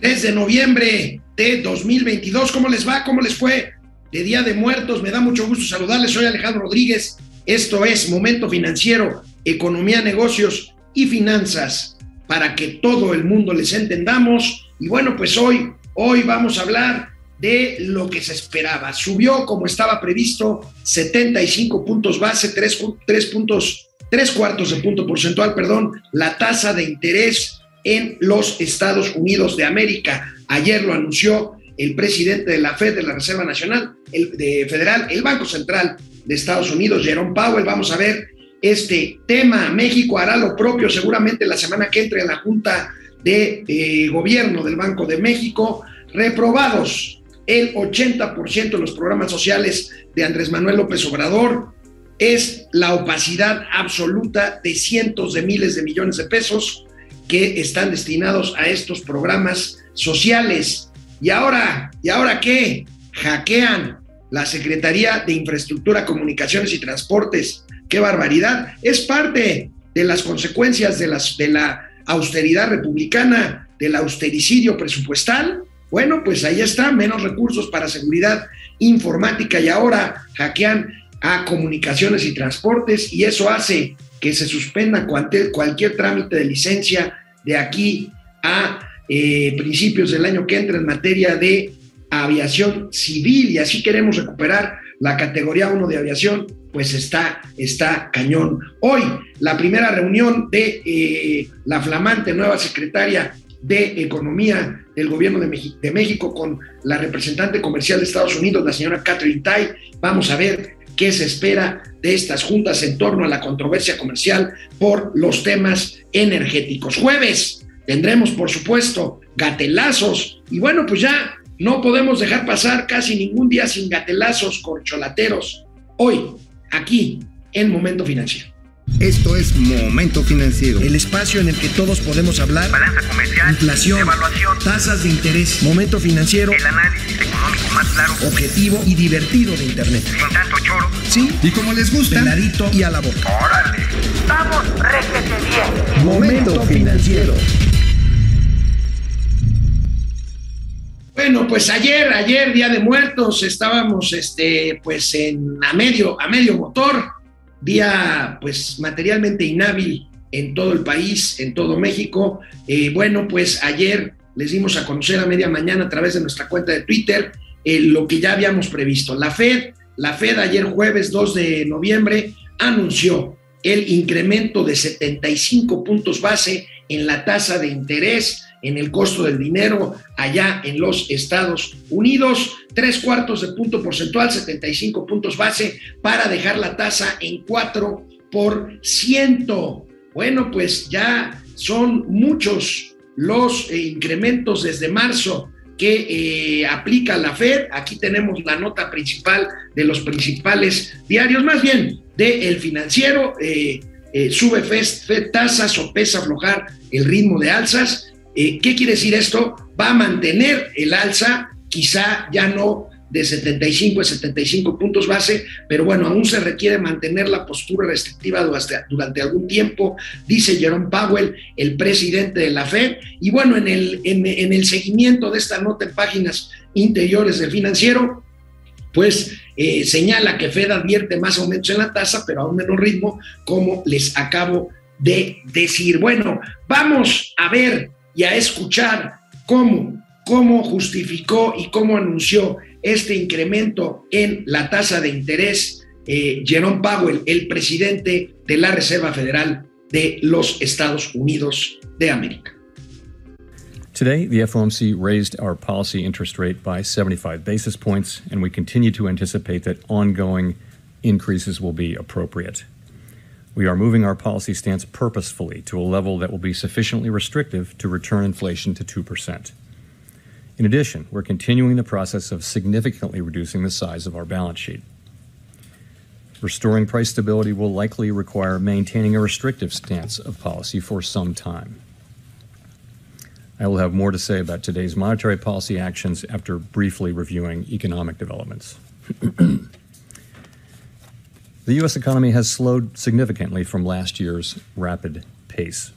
3 de noviembre de 2022. ¿Cómo les va? ¿Cómo les fue? De Día de Muertos. Me da mucho gusto saludarles. Soy Alejandro Rodríguez. Esto es Momento Financiero, Economía, Negocios y Finanzas para que todo el mundo les entendamos. Y bueno, pues hoy, hoy vamos a hablar de lo que se esperaba. Subió como estaba previsto 75 puntos base, 3, 3 puntos, 3 cuartos de punto porcentual, perdón, la tasa de interés en los Estados Unidos de América. Ayer lo anunció el presidente de la Fed, de la Reserva Nacional el, de Federal, el Banco Central de Estados Unidos, Jerome Powell. Vamos a ver este tema. México hará lo propio seguramente la semana que entre en la Junta de eh, Gobierno del Banco de México. Reprobados el 80% de los programas sociales de Andrés Manuel López Obrador. Es la opacidad absoluta de cientos de miles de millones de pesos que están destinados a estos programas sociales. ¿Y ahora, ¿y ahora qué? Hackean la Secretaría de Infraestructura, Comunicaciones y Transportes. ¡Qué barbaridad! Es parte de las consecuencias de, las, de la austeridad republicana, del austericidio presupuestal. Bueno, pues ahí está, menos recursos para seguridad informática y ahora hackean a comunicaciones y transportes y eso hace que se suspenda cualquier, cualquier trámite de licencia de aquí a eh, principios del año que entra en materia de aviación civil y así queremos recuperar la categoría 1 de aviación, pues está, está cañón. Hoy, la primera reunión de eh, la flamante nueva secretaria de Economía del Gobierno de, de, México con la representante comercial de Estados Unidos, la señora Catherine Tai. Vamos a ver qué se espera de estas juntas en torno a la controversia comercial por los temas energéticos. Jueves tendremos, por supuesto, gatelazos y bueno, pues ya no podemos dejar pasar casi ningún día sin gatelazos corcholateros. Hoy, aquí, en Momento Financiero. Esto es Momento Financiero. El espacio en el que todos podemos hablar. Balanza comercial. Inflación. Evaluación. Tasas de interés. Momento Financiero. El análisis económico más claro. Objetivo y divertido de Internet. Sin tanto choro. Sí. Y como les gusta. Peladito y a la boca. ¡Órale! ¡Vamos, réjete bien! Momento Financiero. Bueno, pues ayer, ayer, Día de Muertos, estábamos este, pues en a medio, a medio motor día pues materialmente inhábil en todo el país, en todo México. Eh, bueno, pues ayer les dimos a conocer a media mañana a través de nuestra cuenta de Twitter eh, lo que ya habíamos previsto. La Fed, la Fed ayer jueves 2 de noviembre anunció el incremento de 75 puntos base en la tasa de interés en el costo del dinero allá en los Estados Unidos, tres cuartos de punto porcentual, 75 puntos base, para dejar la tasa en 4 por ciento. Bueno, pues ya son muchos los eh, incrementos desde marzo que eh, aplica la Fed. Aquí tenemos la nota principal de los principales diarios, más bien de Financiero. Eh, sube Fed, Fed tasas o pesa aflojar el ritmo de alzas. Eh, ¿Qué quiere decir esto? Va a mantener el alza, quizá ya no de 75 a 75 puntos base, pero bueno, aún se requiere mantener la postura restrictiva durante, algún tiempo, dice Jerome Powell, el presidente de la Fed. Y bueno, en el, en el seguimiento de esta nota en páginas interiores del financiero, pues eh, señala que Fed advierte más aumentos en la tasa, pero a un menor ritmo, como les acabo de decir. Bueno, vamos a ver y a escuchar cómo, cómo justificó y cómo anunció este incremento en la tasa de interés eh, Jerome Powell, el presidente de la Reserva Federal de los Estados Unidos de América. Today, the FOMC raised our policy interest rate by 75 basis points, and we continue to anticipate that ongoing increases will be appropriate. We are moving our policy stance purposefully to a level that will be sufficiently restrictive to return inflation to 2%. In addition, we're continuing the process of significantly reducing the size of our balance sheet. Restoring price stability will likely require maintaining a restrictive stance of policy for some time. I will have more to say about today's monetary policy actions after briefly reviewing economic developments. The U.S. economy has slowed significantly from last year's rapid pace.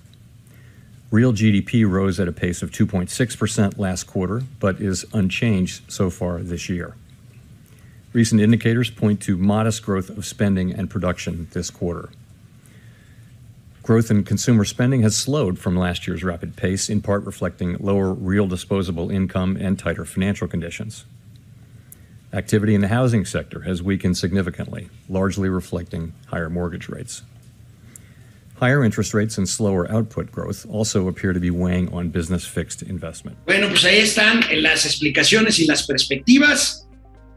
Real GDP rose at a pace of 2.6% last quarter, but is unchanged so far this year. Recent indicators point to modest growth of spending and production this quarter. Growth in consumer spending has slowed from last year's rapid pace, in part reflecting lower real disposable income and tighter financial conditions. Activity in the housing sector has weakened significantly, largely reflecting higher mortgage rates. Higher interest rates and slower output growth also appear to be weighing on business fixed investment. Bueno, pues ahí están las explicaciones y las perspectivas.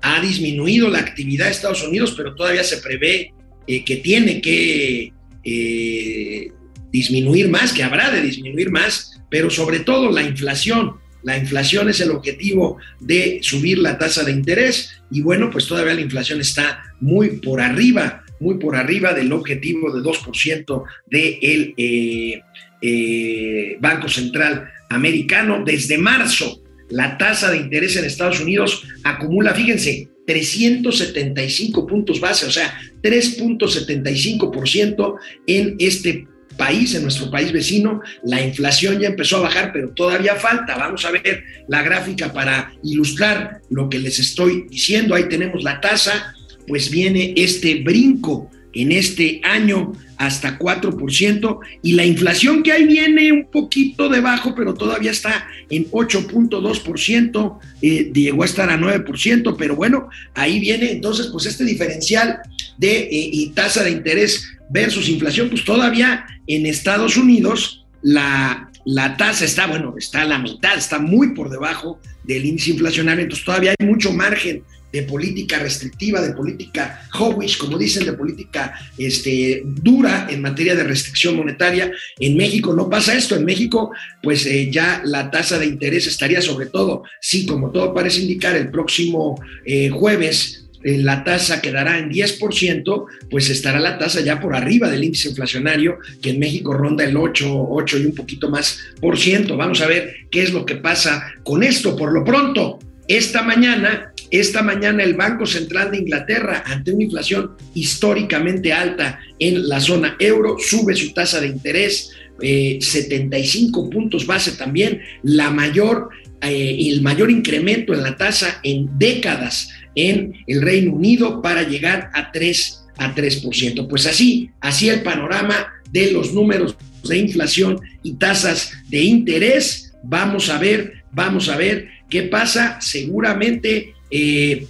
Ha disminuido la actividad de Estados Unidos, pero todavía se prevé eh, que tiene que eh, disminuir más, que habrá de disminuir más, pero sobre todo la inflación. La inflación es el objetivo de subir la tasa de interés y bueno, pues todavía la inflación está muy por arriba, muy por arriba del objetivo de 2% del eh, eh, Banco Central Americano. Desde marzo, la tasa de interés en Estados Unidos acumula, fíjense, 375 puntos base, o sea, 3.75% en este país, en nuestro país vecino, la inflación ya empezó a bajar, pero todavía falta. Vamos a ver la gráfica para ilustrar lo que les estoy diciendo. Ahí tenemos la tasa, pues viene este brinco en este año hasta 4% y la inflación que ahí viene un poquito debajo, pero todavía está en 8.2%, eh, llegó a estar a 9%, pero bueno, ahí viene entonces pues este diferencial de eh, tasa de interés versus inflación, pues todavía en Estados Unidos la, la tasa está, bueno, está a la mitad, está muy por debajo del índice inflacionario, entonces todavía hay mucho margen de política restrictiva, de política hawkish, como dicen, de política este, dura en materia de restricción monetaria. En México no pasa esto. En México, pues eh, ya la tasa de interés estaría sobre todo, sí, como todo parece indicar, el próximo eh, jueves la tasa quedará en 10%, pues estará la tasa ya por arriba del índice inflacionario, que en México ronda el 8, 8 y un poquito más por ciento. Vamos a ver qué es lo que pasa con esto. Por lo pronto, esta mañana, esta mañana el Banco Central de Inglaterra, ante una inflación históricamente alta en la zona euro, sube su tasa de interés 75 eh, puntos base también, la mayor, eh, el mayor incremento en la tasa en décadas en el Reino Unido para llegar a 3 a 3%. Pues así, así el panorama de los números de inflación y tasas de interés. Vamos a ver, vamos a ver ¿Qué pasa? Seguramente, eh,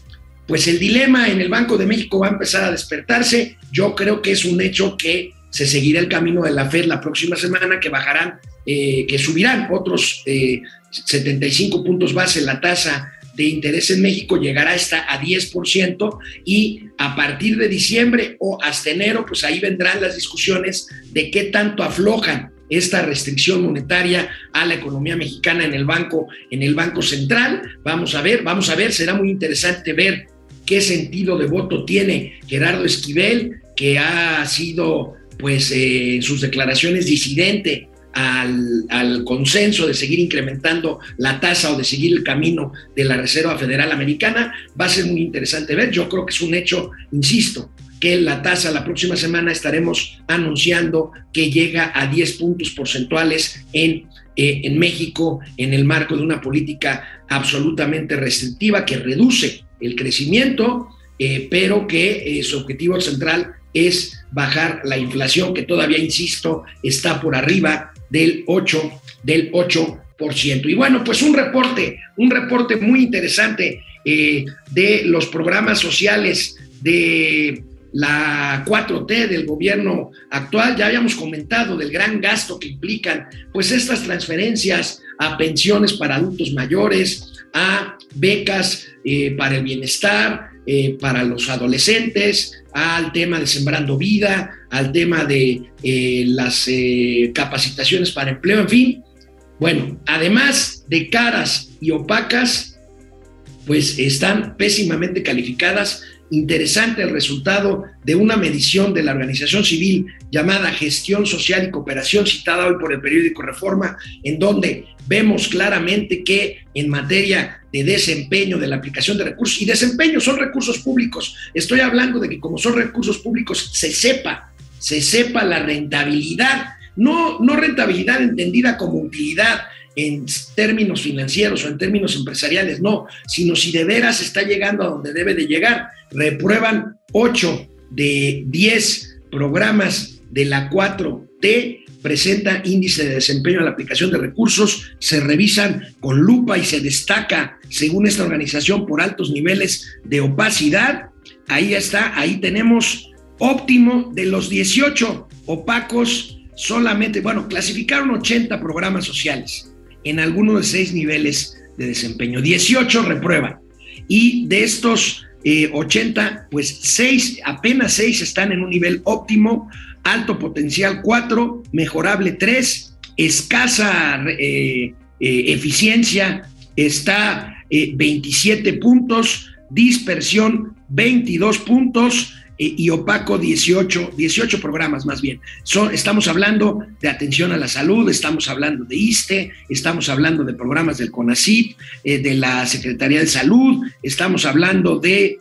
pues el dilema en el Banco de México va a empezar a despertarse. Yo creo que es un hecho que se seguirá el camino de la Fed la próxima semana, que bajarán, eh, que subirán otros 75 eh, puntos base la tasa de interés en México llegará hasta a 10% y a partir de diciembre o hasta enero, pues ahí vendrán las discusiones de qué tanto aflojan esta restricción monetaria a la economía mexicana en el banco, en el Banco Central. Vamos a ver, vamos a ver, será muy interesante ver qué sentido de voto tiene Gerardo Esquivel, que ha sido, pues, eh, en sus declaraciones disidente al, consenso de seguir incrementando la tasa o de seguir el camino de la Reserva Federal Americana. Va a ser muy interesante ver. Yo creo que es un hecho, insisto, que la tasa la próxima semana estaremos anunciando que llega a 10 puntos porcentuales en, eh, en México en el marco de una política absolutamente restrictiva que reduce el crecimiento, eh, pero que eh, su objetivo central es bajar la inflación, que todavía, insisto, está por arriba del 8, del 8%. Y bueno, pues un reporte, un reporte muy interesante de los programas sociales de la 4T del gobierno actual, ya habíamos comentado del gran gasto que implican pues estas transferencias a pensiones para adultos mayores, a becas eh, para el bienestar, eh, para los adolescentes, al tema de Sembrando Vida, al tema de eh, las capacitaciones para empleo, en fin. Bueno, además de caras y opacas, pues están pésimamente calificadas interesante el resultado de una medición de la organización civil llamada Gestión Social y Cooperación, citada hoy por el periódico Reforma, en donde vemos claramente que en materia de desempeño de la aplicación de recursos, y desempeño son recursos públicos, estoy hablando de que como son recursos públicos, se sepa, se sepa la rentabilidad no, no rentabilidad entendida como utilidad en términos financieros o en términos empresariales, no, sino si de veras está llegando a donde debe de llegar. Reprueban 8 de 10 programas de la 4T presenta índice de desempeño en la aplicación de recursos, se revisan con lupa y se destaca, según esta organización, por altos niveles de opacidad. Ahí está, ahí tenemos óptimo de los 18 opacos, solamente, bueno, clasificaron 80 programas sociales en algunos de seis niveles de desempeño. 18 reprueban. Y de estos 80, eh, pues 6, apenas 6 están en un nivel óptimo, alto potencial 4, mejorable 3, escasa eh, eh, eficiencia está 27 eh, puntos, dispersión 22 puntos y opaco 18, 18 programas más bien. Son, estamos hablando de atención a la salud, estamos hablando de ISTE, estamos hablando de programas del CONACIT, de la Secretaría de Salud, estamos hablando de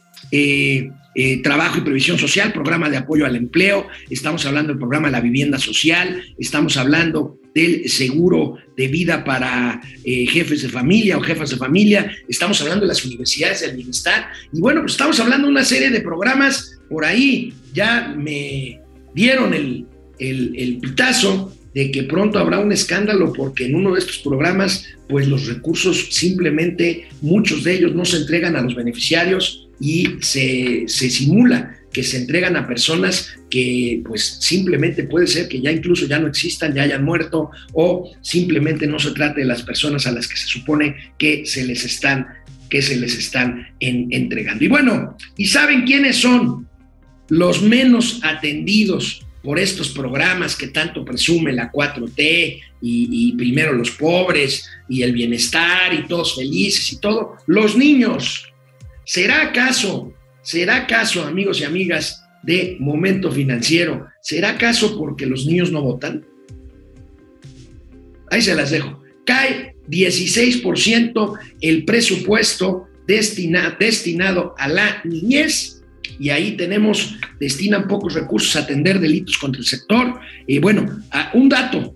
eh, trabajo y Previsión Social, programa de apoyo al empleo, estamos hablando del programa de la vivienda social, estamos hablando del seguro de vida para eh, jefes de familia o jefas de familia, estamos hablando de las universidades del bienestar y bueno, pues estamos hablando de una serie de programas por ahí, ya me dieron el, el, pitazo de que pronto habrá un escándalo porque en uno de estos programas, pues los recursos simplemente, muchos de ellos no se entregan a los beneficiarios y se, simula que se entregan a personas que pues simplemente puede ser que ya incluso ya no existan, ya hayan muerto o simplemente no se trate de las personas a las que se supone que se les están que se les están entregando. Y bueno, ¿y saben quiénes son los menos atendidos por estos programas que tanto presume la 4T y, primero los pobres y el bienestar y todos felices y todo? Los niños, ¿Será acaso, será acaso, amigos y amigas de Momento Financiero, será acaso porque los niños no votan? Ahí se las dejo. Cae 16% el presupuesto destinado a la niñez y ahí tenemos, destinan pocos recursos a atender delitos contra el sector. Eh, bueno, un dato,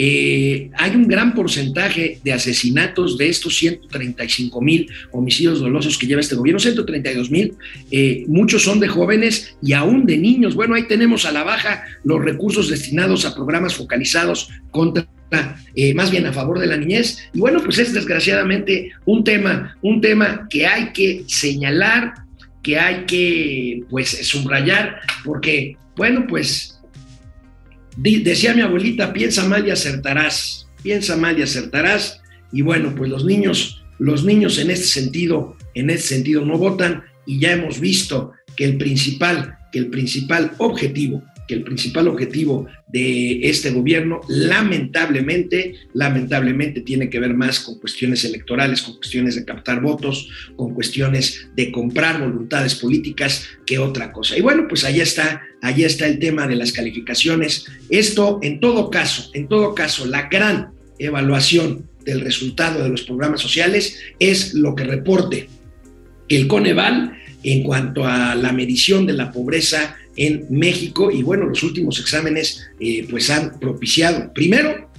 eh, hay un gran porcentaje de asesinatos de estos 135 mil homicidios dolosos que lleva este gobierno, 132 mil, eh, muchos son de jóvenes y aún de niños. Bueno, ahí tenemos a la baja los recursos destinados a programas focalizados contra eh, más bien a favor de la niñez. Y bueno, pues es desgraciadamente un tema, un tema que hay que señalar, que hay que pues subrayar, porque bueno, pues decía mi abuelita, piensa mal y acertarás, piensa mal y acertarás. Y bueno, pues los niños, los niños en este sentido, en este sentido no votan y ya hemos visto que el principal, que el principal objetivo que el principal objetivo de este gobierno, lamentablemente, lamentablemente tiene que ver más con cuestiones electorales, con cuestiones de captar votos, con cuestiones de comprar voluntades políticas que otra cosa. Y bueno, pues ahí está, ahí está el tema de las calificaciones. Esto, en todo caso, en todo caso, la gran evaluación del resultado de los programas sociales es lo que reporte el Coneval en cuanto a la medición de la pobreza en México. Y bueno, los últimos exámenes eh, pues han propiciado, primero,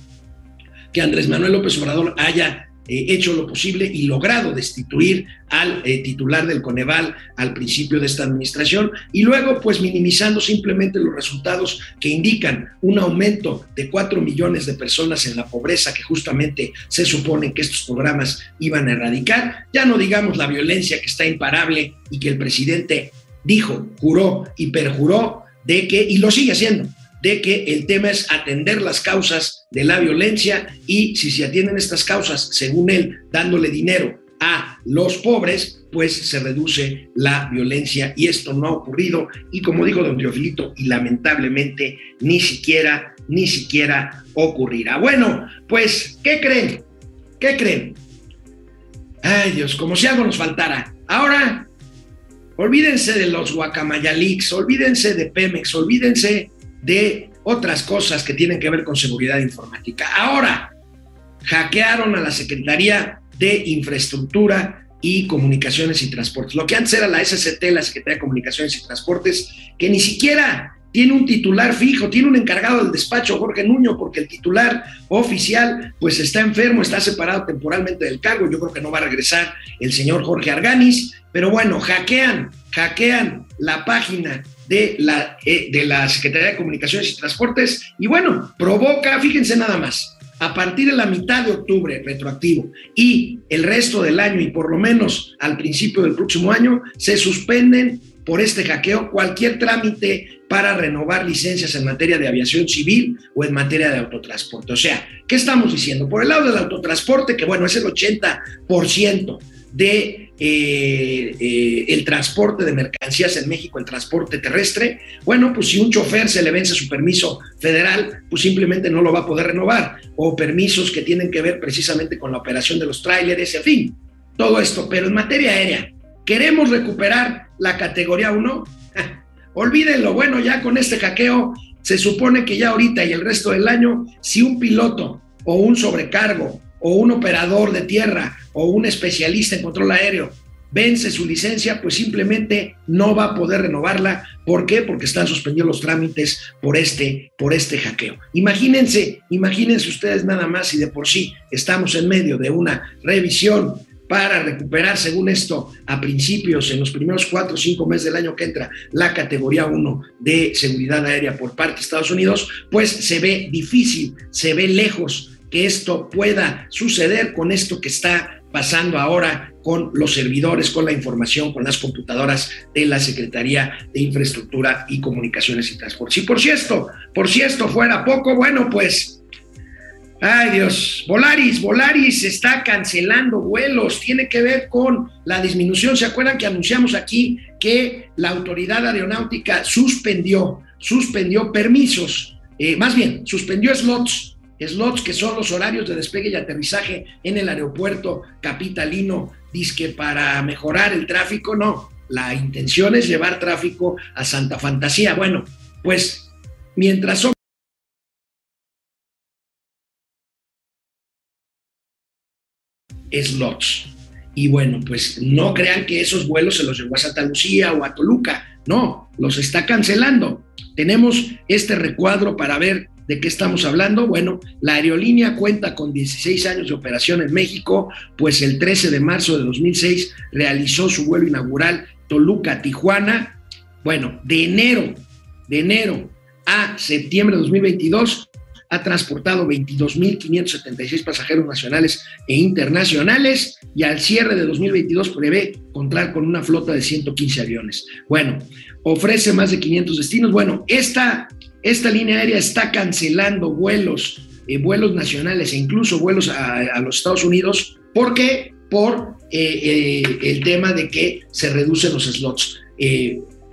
que Andrés Manuel López Obrador haya eh, hecho lo posible y logrado destituir al eh, titular del Coneval al principio de esta administración y luego pues minimizando simplemente los resultados que indican un aumento de 4 millones de personas en la pobreza que justamente se supone que estos programas iban a erradicar, ya no digamos la violencia que está imparable y que el presidente dijo, juró y perjuró de que, y lo sigue haciendo, de que el tema es atender las causas de la violencia y si se atienden estas causas, según él, dándole dinero a los pobres, pues se reduce la violencia y esto no ha ocurrido y como dijo don Teofilito, y lamentablemente ni siquiera, ni siquiera ocurrirá. Bueno, pues, ¿qué creen? ¿Qué creen? Ay Dios, como si algo nos faltara. Ahora Olvídense de los guacamayalix, olvídense de Pemex, olvídense de otras cosas que tienen que ver con seguridad informática. Ahora, hackearon a la Secretaría de Infraestructura y Comunicaciones y Transportes. Lo que antes era la SCT, la Secretaría de Comunicaciones y Transportes, que ni siquiera tiene un titular fijo, tiene un encargado del despacho, Jorge Nuño, porque el titular oficial pues está enfermo, está separado temporalmente del cargo, yo creo que no va a regresar el señor Jorge Arganis, pero bueno, hackean, hackean la página de la, eh, de la Secretaría de Comunicaciones y Transportes y bueno, provoca, fíjense nada más, a partir de la mitad de octubre, retroactivo, y el resto del año y por lo menos al principio del próximo año, se suspenden por este hackeo cualquier trámite para renovar licencias en materia de aviación civil o en materia de autotransporte. O sea, ¿qué estamos diciendo? Por el lado del autotransporte, que bueno, es el 80% de eh, eh, el transporte de mercancías en México, el transporte terrestre, bueno, pues si un chofer se le vence su permiso federal, pues simplemente no lo va a poder renovar, o permisos que tienen que ver precisamente con la operación de los tráileres, en fin, todo esto, pero en materia aérea, ¿queremos recuperar la categoría 1? Olvídenlo, bueno, ya con este hackeo se supone que ya ahorita y el resto del año, si un piloto o un sobrecargo o un operador de tierra o un especialista en control aéreo vence su licencia, pues simplemente no va a poder renovarla. ¿Por qué? Porque están suspendidos los trámites por este, por este hackeo. Imagínense, imagínense ustedes nada más si de por sí estamos en medio de una revisión para recuperar, según esto, a principios, en los primeros cuatro o cinco meses del año que entra, la categoría 1 de seguridad aérea por parte de Estados Unidos, pues se ve difícil, se ve lejos que esto pueda suceder con esto que está pasando ahora con los servidores, con la información, con las computadoras de la Secretaría de Infraestructura y Comunicaciones y Transportes. Y por si esto, por si esto fuera poco, bueno, pues Ay Dios, Volaris, Volaris está cancelando vuelos, tiene que ver con la disminución. ¿Se acuerdan que anunciamos aquí que la autoridad aeronáutica suspendió, suspendió permisos, eh, más bien, suspendió slots, slots que son los horarios de despegue y aterrizaje en el aeropuerto capitalino, que para mejorar el tráfico? No, la intención es llevar tráfico a Santa Fantasía. Bueno, pues mientras son slots. Y bueno, pues no crean que esos vuelos se los llevó a Santa Lucía o a Toluca, no, los está cancelando. Tenemos este recuadro para ver de qué estamos hablando. Bueno, la aerolínea cuenta con 16 años de operación en México, pues el 13 de marzo de 2006 realizó su vuelo inaugural Toluca-Tijuana. Bueno, de enero, de enero a septiembre de 2022 ha transportado 22.576 pasajeros nacionales e internacionales y al cierre de 2022 prevé contar con una flota de 115 aviones. Bueno, ofrece más de 500 destinos. Bueno, esta, esta línea aérea está cancelando vuelos, eh, vuelos nacionales e incluso vuelos a, los Estados Unidos. ¿Por qué? Por eh, eh, el tema de que se reducen los slots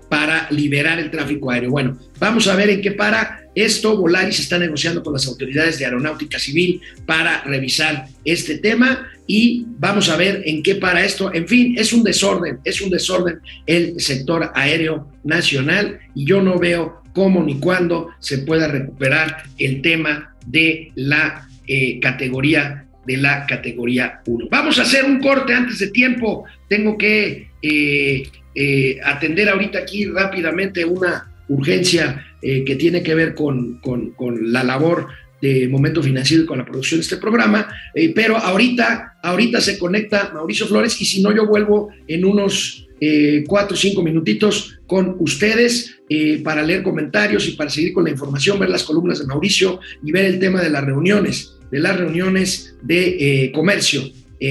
para liberar el tráfico aéreo. Bueno, vamos a ver en qué para esto, Volaris está negociando con las autoridades de aeronáutica civil para revisar este tema y vamos a ver en qué para esto. En fin, es un desorden, es un desorden el sector aéreo nacional y yo no veo cómo ni cuándo se pueda recuperar el tema de la eh, categoría de la categoría 1. Vamos a hacer un corte antes de tiempo. Tengo que eh, eh, atender ahorita aquí rápidamente una urgencia que tiene que ver con, la labor de Momento Financiero y con la producción de este programa, pero ahorita, ahorita se conecta Mauricio Flores y si no yo vuelvo en unos eh, cuatro o cinco minutitos con ustedes para leer comentarios y para seguir con la información, ver las columnas de Mauricio y ver el tema de las reuniones, de las reuniones de comercio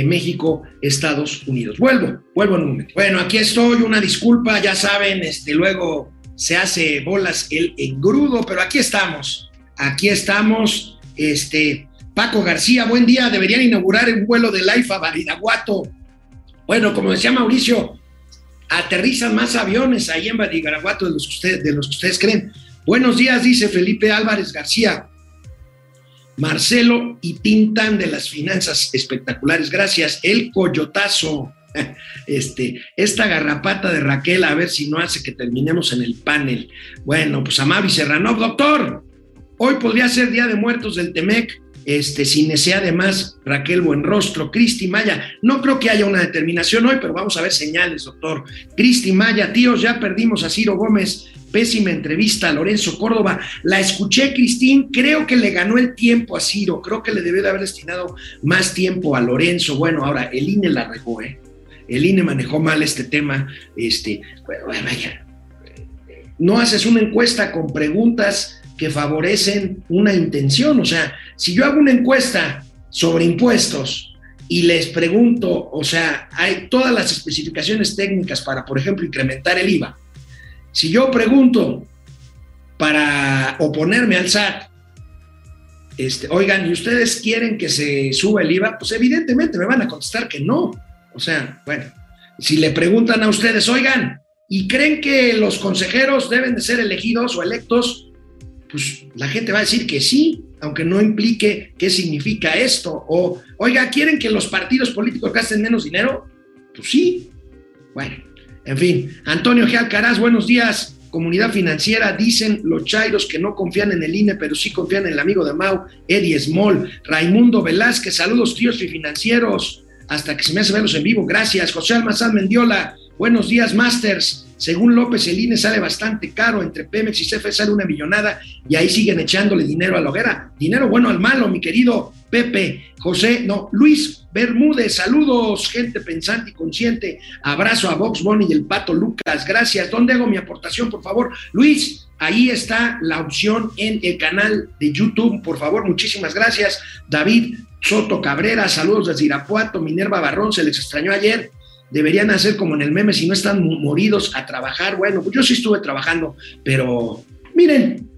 México, Estados Unidos. Vuelvo, vuelvo en un momento. Bueno, aquí estoy, una disculpa, ya saben, este, luego se hace bolas el engrudo, pero aquí estamos, aquí estamos. Este, Paco García, buen día, deberían inaugurar un vuelo de Laifa Badiraguato. Bueno, como decía Mauricio, aterrizan más aviones ahí en Badiraguato de los, que ustedes, de los ustedes creen. Buenos días, dice Felipe Álvarez García. Marcelo y Tintan de las finanzas espectaculares. Gracias. El coyotazo. este, esta garrapata de Raquel, a ver si no hace que terminemos en el panel. Bueno, pues a Mavi Serrano, doctor, hoy podría ser Día de Muertos del Temec. Este, Cinesea además, Raquel Buenrostro, Cristi Maya. No creo que haya una determinación hoy, pero vamos a ver señales, doctor. Cristi Maya, tíos, ya perdimos a Ciro Gómez. Pésima entrevista a Lorenzo Córdoba. La escuché, Cristín. Creo que le ganó el tiempo a Ciro. Creo que le debió de haber destinado más tiempo a Lorenzo. Bueno, ahora el INE la regó, ¿eh? El INE manejó mal este tema. Este, bueno, vaya. No haces una encuesta con preguntas que favorecen una intención. O sea, si yo hago una encuesta sobre impuestos y les pregunto, o sea, hay todas las especificaciones técnicas para, por ejemplo, incrementar el IVA. Si yo pregunto para oponerme al SAT, este, oigan, ¿y ustedes quieren que se suba el IVA? Pues evidentemente me van a contestar que no. O sea, bueno, si le preguntan a ustedes, oigan, ¿y creen que los consejeros deben de ser elegidos o electos pues la gente va a decir que sí, aunque no implique qué significa esto. O, oiga, ¿quieren que los partidos políticos gasten menos dinero? Pues sí. Bueno, en fin. Antonio G. Alcaraz, buenos días. Comunidad financiera, dicen los chairos que no confían en el INE, pero sí confían en el amigo de Mau, Eddie Small. Raimundo Velázquez, saludos tíos y financieros. Hasta que se me hace verlos en vivo. Gracias. José Almazán Mendiola, buenos días, Masters. Según López, el INE sale bastante caro, entre Pemex y CFE sale una millonada y ahí siguen echándole dinero a la hoguera. Dinero bueno al malo, mi querido Pepe, José, no, Luis Bermúdez, saludos, gente pensante y consciente. Abrazo a Vox Bonnie y el Pato Lucas, gracias. ¿Dónde hago mi aportación, por favor? Luis, ahí está la opción en el canal de YouTube, por favor, muchísimas gracias. David Soto Cabrera, saludos desde Irapuato, Minerva Barrón, se les extrañó ayer deberían hacer como en el meme, si no están moridos a trabajar. Bueno, pues yo sí estuve trabajando, pero miren,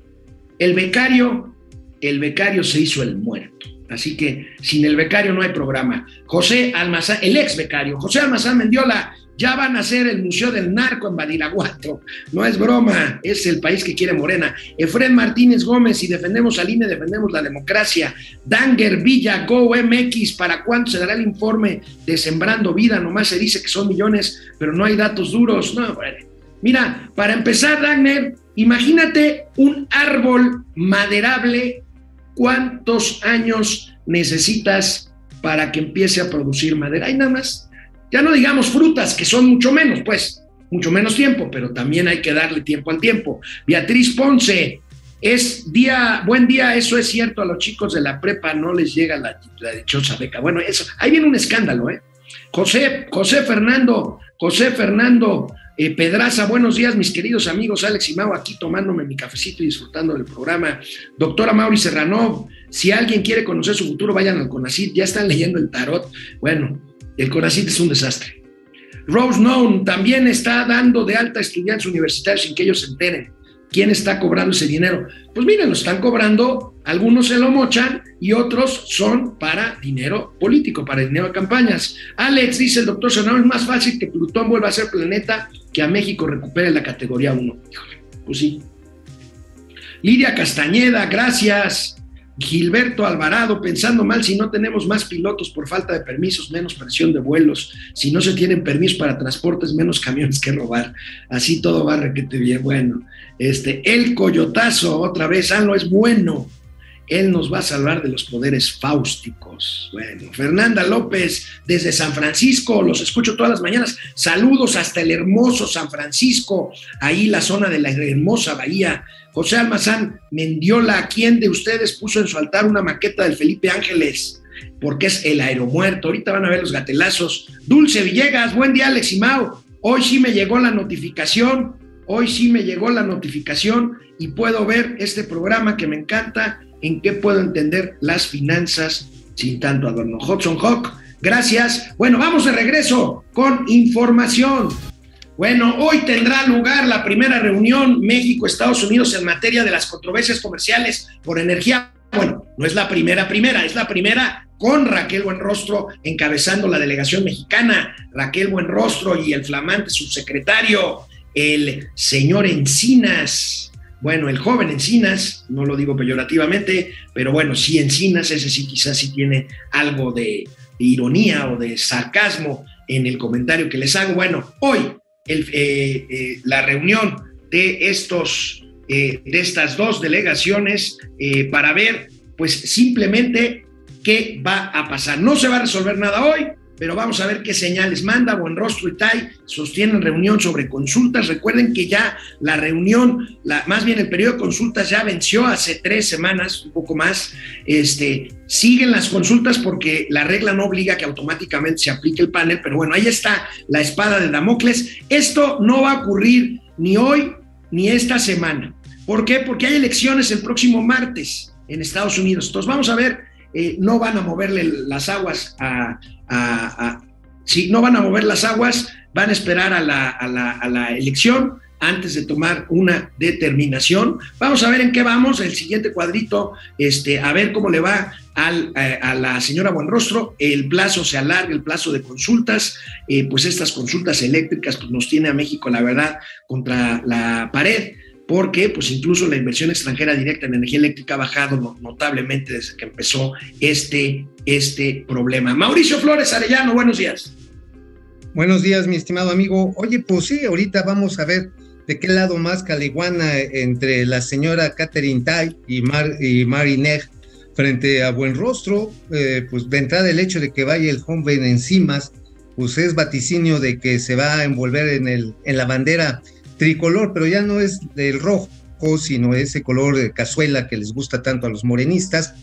el becario, el becario se hizo el muerto. Así que sin el becario no hay programa. José Almazán, el ex becario, José Almazán Mendiola, ya van a hacer el Museo del Narco en Badiraguato. No es broma, es el país que quiere Morena. Efren Martínez Gómez, si defendemos al INE, defendemos la democracia. Danger Villa, Go MX, ¿para cuánto se dará el informe de Sembrando Vida? Nomás se dice que son millones, pero no hay datos duros. No. Mira, para empezar, Dagner, imagínate un árbol maderable, ¿cuántos años necesitas para que empiece a producir madera? Hay nada más ya no digamos frutas, que son mucho menos, pues, mucho menos tiempo, pero también hay que darle tiempo al tiempo. Beatriz Ponce, es día, buen día, eso es cierto, a los chicos de la prepa no les llega la, dichosa beca. Bueno, eso, ahí viene un escándalo, ¿eh? José, José Fernando, José Fernando eh, Pedraza, buenos días, mis queridos amigos, Alex y Mau, aquí tomándome mi cafecito y disfrutando del programa. Doctora Mauri Serrano, si alguien quiere conocer su futuro, vayan al CONACID, ya están leyendo el tarot. Bueno, el CONACYT es un desastre. Rose Known también está dando de alta a estudiantes universitarios sin que ellos se enteren. ¿Quién está cobrando ese dinero? Pues miren, lo están cobrando, algunos se lo mochan y otros son para dinero político, para dinero de campañas. Alex dice el doctor Serrano, es más fácil que Plutón vuelva a ser planeta que a México recupere la categoría 1. Pues sí. Lidia Castañeda, gracias. Gilberto Alvarado, pensando mal, si no tenemos más pilotos por falta de permisos, menos presión de vuelos, si no se tienen permisos para transportes, menos camiones que robar. Así todo va requete bien. Bueno, este, el coyotazo, otra vez, no es bueno. Él nos va a salvar de los poderes fáusticos. Bueno, Fernanda López, desde San Francisco, los escucho todas las mañanas. Saludos hasta el hermoso San Francisco, ahí la zona de la hermosa bahía José Almazán Mendiola, ¿quién de ustedes puso en su altar una maqueta del Felipe Ángeles? Porque es el aeromuerto. Ahorita van a ver los gatelazos. Dulce Villegas, buen día, Alex y. Hoy sí me llegó la notificación. Hoy sí me llegó la notificación y puedo ver este programa que me encanta, en qué puedo entender las finanzas sin tanto adorno. Hudson Hawk, gracias. Bueno, vamos de regreso con información. Bueno, hoy tendrá lugar la primera reunión México-Estados Unidos en materia de las controversias comerciales por energía. Bueno, no es la primera primera, es la primera con Raquel Buenrostro encabezando la delegación mexicana, Raquel Buenrostro y el flamante subsecretario, el señor Encinas. Bueno, el joven Encinas, no lo digo peyorativamente, pero bueno, sí Encinas, ese sí quizás sí tiene algo de ironía o de sarcasmo en el comentario que les hago. Bueno, hoy eh, eh, la reunión de, estos, eh, de estas dos delegaciones para ver pues simplemente qué va a pasar. No se va a resolver nada hoy, pero vamos a ver qué señales manda. Buenrostro y Tai sostienen reunión sobre consultas. Recuerden que ya la reunión, la, más bien el periodo de consultas ya venció hace tres semanas, un poco más. Este, siguen las consultas porque la regla no obliga que automáticamente se aplique el panel, pero bueno, ahí está la espada de Damocles. Esto no va a ocurrir ni hoy ni esta semana. ¿Por qué? Porque hay elecciones el próximo martes en Estados Unidos. Entonces vamos a ver eh, no van a moverle las aguas a, si no van a mover las aguas, van a esperar a la, elección antes de tomar una determinación. Vamos a ver en qué vamos, el siguiente cuadrito, este, a ver cómo le va eh, a la señora Buenrostro. El plazo se alarga, el plazo de consultas, eh, pues estas consultas eléctricas pues, nos tiene a México, la verdad, contra la pared porque pues incluso la inversión extranjera directa en energía eléctrica ha bajado notablemente desde que empezó este, este problema. Mauricio Flores Arellano, buenos días. Buenos días, mi estimado amigo. Oye, pues sí, ahorita vamos a ver de qué lado más caliguana entre la señora Catherine Tai y, Mar, y frente a Buen Rostro, eh, pues de entrada el hecho de que vaya el joven encimas, pues es vaticinio de que se va a envolver en, el, en la bandera tricolor, pero ya no es del rojo, sino ese color de cazuela que les gusta tanto a los morenistas,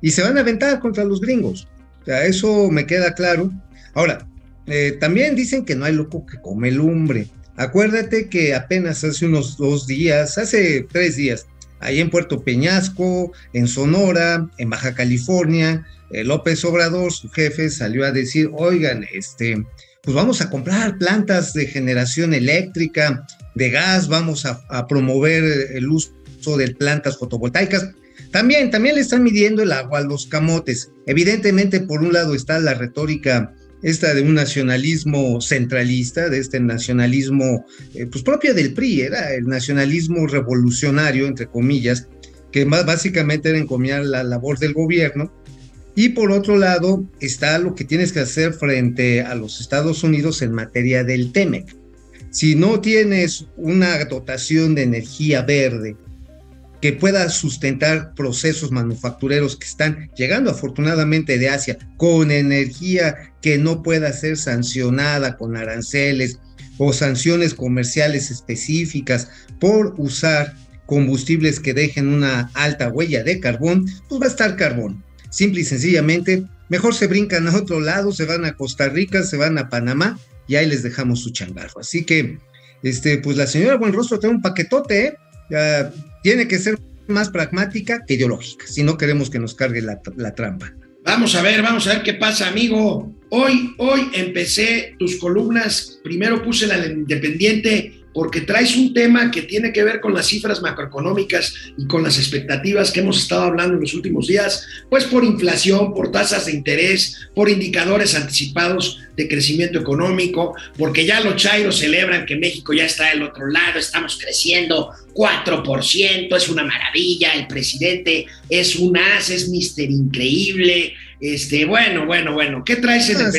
y se van a aventar contra los gringos. O sea, eso me queda claro. Ahora, eh, también dicen que no hay loco que come lumbre. Acuérdate que apenas hace unos dos días, hace tres días, ahí en Puerto Peñasco, en Sonora, en Baja California, eh, López Obrador, su jefe, salió a decir, oigan, este, pues vamos a comprar plantas de generación eléctrica, de gas, vamos a, promover el uso de plantas fotovoltaicas. También, también le están midiendo el agua a los camotes. Evidentemente, por un lado está la retórica esta de un nacionalismo centralista, de este nacionalismo eh, pues propio del PRI, era el nacionalismo revolucionario, entre comillas, que más básicamente era encomiar la labor del gobierno. Y por otro lado está lo que tienes que hacer frente a los Estados Unidos en materia del TEMEC. Si no tienes una dotación de energía verde que pueda sustentar procesos manufactureros que están llegando afortunadamente de Asia con energía que no pueda ser sancionada con aranceles o sanciones comerciales específicas por usar combustibles que dejen una alta huella de carbón, pues va a estar carbón. Simple y sencillamente, mejor se brincan a otro lado, se van a Costa Rica, se van a Panamá y ahí les dejamos su changarro. Así que, este, pues la señora Buenrostro tiene un paquetote, ¿eh? tiene que ser más pragmática que ideológica, si no queremos que nos cargue la, la trampa. Vamos a ver, vamos a ver qué pasa, amigo. Hoy, hoy empecé tus columnas. Primero puse la Independiente porque traes un tema que tiene que ver con las cifras macroeconómicas y con las expectativas que hemos estado hablando en los últimos días, pues por inflación, por tasas de interés, por indicadores anticipados de crecimiento económico, porque ya los chairos celebran que México ya está del otro lado, estamos creciendo 4%, es una maravilla, el presidente es un as, es mister increíble, este, bueno, bueno, bueno, ¿qué traes en el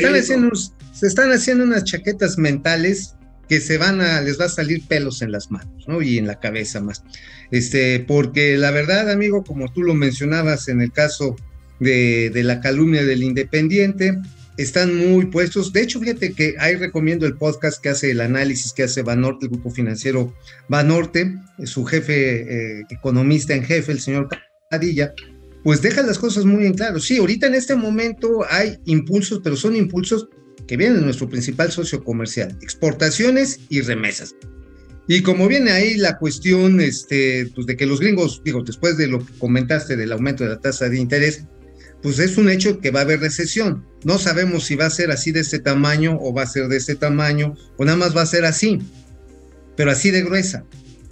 se están haciendo unas chaquetas mentales que se van a, les va a salir pelos en las manos, ¿no? Y en la cabeza más. Este, porque la verdad, amigo, como tú lo mencionabas en el caso de, la calumnia del Independiente, están muy puestos. De hecho, fíjate que ahí recomiendo el podcast que hace el análisis que hace Banorte, el grupo financiero Banorte, su jefe eh, economista en jefe, el señor Padilla, pues deja las cosas muy en claro. Sí, ahorita en este momento hay impulsos, pero son impulsos que viene nuestro principal socio comercial, exportaciones y remesas. Y como viene ahí la cuestión este, pues de que los gringos, digo, después de lo que comentaste del aumento de la tasa de interés, pues es un hecho que va a haber recesión. No sabemos si va a ser así de este tamaño o va a ser de este tamaño o nada más va a ser así, pero así de gruesa.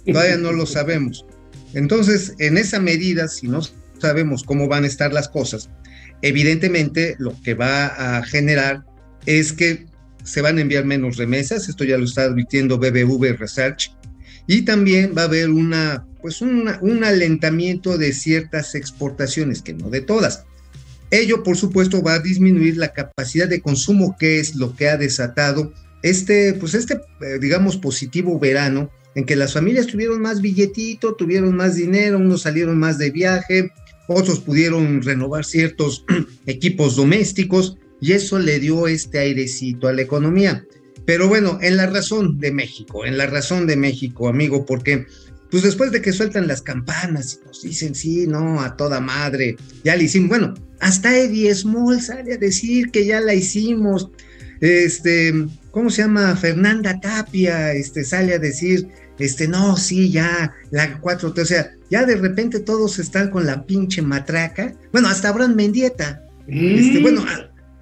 Todavía no lo sabemos. Entonces, en esa medida, si no sabemos cómo van a estar las cosas, evidentemente lo que va a generar es que se van a enviar menos remesas, esto ya lo está advirtiendo BBV Research, y también va a haber una, pues un alentamiento de ciertas exportaciones, que no de todas. Ello, por supuesto, va a disminuir la capacidad de consumo, que es lo que ha desatado este, pues este, eh, digamos, positivo verano, en que las familias tuvieron más billetito, tuvieron más dinero, unos salieron más de viaje, otros pudieron renovar ciertos equipos domésticos y eso le dio este airecito a la economía. Pero bueno, en la razón de México, en la razón de México, amigo, porque pues después de que sueltan las campanas y nos dicen, sí, no, a toda madre, ya le hicimos, bueno, hasta Eddie Small sale a decir que ya la hicimos, este, ¿cómo se llama? Fernanda Tapia, este, sale a decir, este, no, sí, ya, la 4T, o sea, ya de repente todos están con la pinche matraca, bueno, hasta Abraham Mendieta, este, bueno,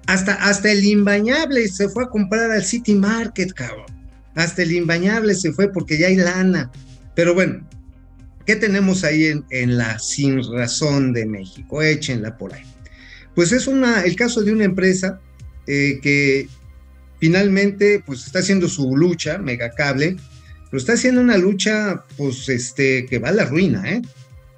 hasta, hasta el imbañable se fue a comprar al City Market, cabrón, hasta el imbañable se fue porque ya hay lana, pero bueno, ¿qué tenemos ahí en, en la sin razón de México? Échenla por ahí. Pues es una, el caso de una empresa eh, que finalmente pues está haciendo su lucha, Megacable, pero está haciendo una lucha pues este que va a la ruina, ¿eh?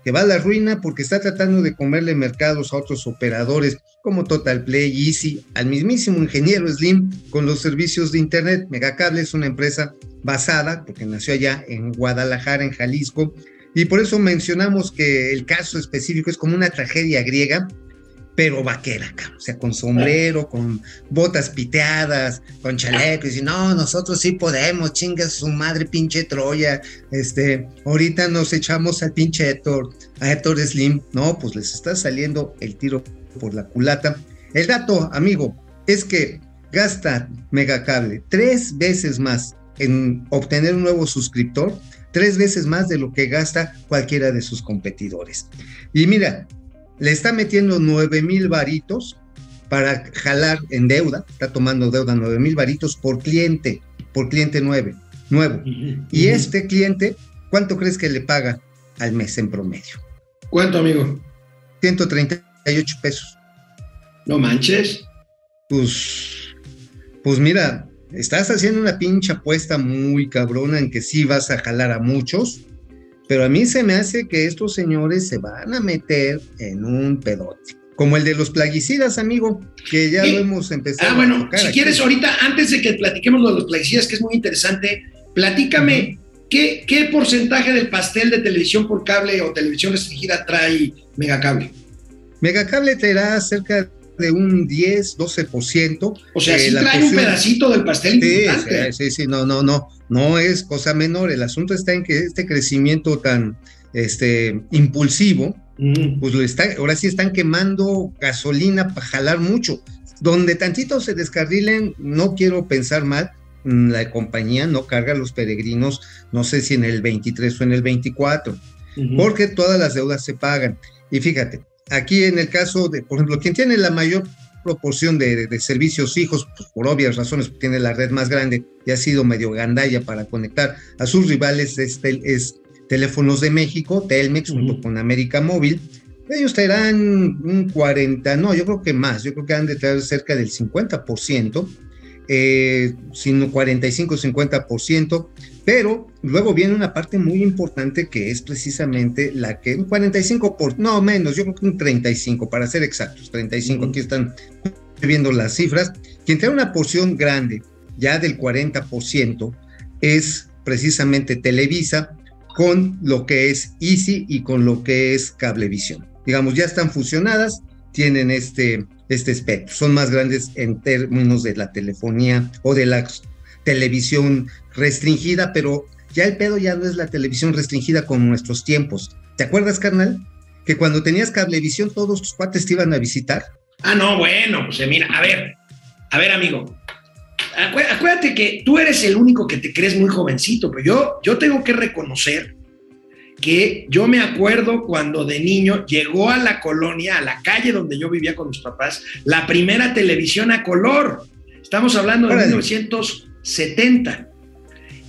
Que va a la ruina porque está tratando de comerle mercados a otros operadores como Total Play, Easy, al mismísimo ingeniero Slim con los servicios de internet. Megacable es una empresa basada, porque nació allá en Guadalajara, en Jalisco, y por eso mencionamos que el caso específico es como una tragedia griega, pero vaquera, o sea, con sombrero, con botas piteadas, con chaleco, y si no, nosotros sí podemos, chingas su madre pinche Troya, este, ahorita nos echamos al pinche Héctor, a Héctor Slim, no, pues les está saliendo el tiro por la culata. El dato, amigo, es que gasta Megacable tres veces más en obtener un nuevo suscriptor, tres veces más de lo que gasta cualquiera de sus competidores. Y mira, le está metiendo 9 mil varitos para jalar en deuda, está tomando deuda 9 mil varitos por cliente, por cliente nueve, nuevo. Y este cliente, ¿cuánto crees que le paga al mes en promedio? ¿Cuánto, amigo? 138 pesos. No manches. Pues, pues mira, estás haciendo una pincha apuesta muy cabrona en que sí vas a jalar a muchos pero a mí se me hace que estos señores se van a meter en un pedote. Como el de los plaguicidas, amigo, que ya lo hemos empezado ah, bueno, si quieres, ahorita, antes de que platiquemos lo de los plaguicidas, que es muy interesante, platícame, ¿qué, ¿qué porcentaje del pastel de televisión por cable o televisión restringida trae Megacable? Megacable traerá cerca de un 10, 12%. O sea, sí trae un pedacito del pastel sí, Sí, sí, sí, no, no, no, no es cosa menor. El asunto está en que este crecimiento tan este, impulsivo, mm. pues lo está, ahora sí están quemando gasolina para jalar mucho. Donde tantito se descarrilen, no quiero pensar mal, mm, la compañía no carga a los peregrinos, no sé si en el 23 o en el 24, porque todas las deudas se pagan. Y fíjate, aquí en el caso de, por ejemplo, quien tiene la mayor proporción de, servicios fijos, pues por obvias razones, tiene la red más grande y ha sido medio gandalla para conectar a sus rivales, es, es Teléfonos de México, Telmex, junto con América Móvil. Ellos traerán un 40, no, yo creo que más, yo creo que han de traer cerca del 50%, eh, sino 45-50%, pero luego viene una parte muy importante que es precisamente la que un 45 por, no menos, yo creo que un 35 para ser exactos, 35, aquí están viendo las cifras, quien trae una porción grande, ya del 40%, es precisamente Televisa con lo que es Easy y con lo que es Cablevisión. Digamos, ya están fusionadas, tienen este, este espectro, son más grandes en términos de la telefonía o de la televisión restringida, pero ya el pedo ya no es la televisión restringida con nuestros tiempos. ¿Te acuerdas, carnal? Que cuando tenías cablevisión todos tus cuates te iban a visitar. Ah, no, bueno, pues mira, a ver, a ver, amigo. Acuérdate que tú eres el único que te crees muy jovencito, pero yo, yo tengo que reconocer que yo me acuerdo cuando de niño llegó a la colonia, a la calle donde yo vivía con mis papás, la primera televisión a color. Estamos hablando de 1970.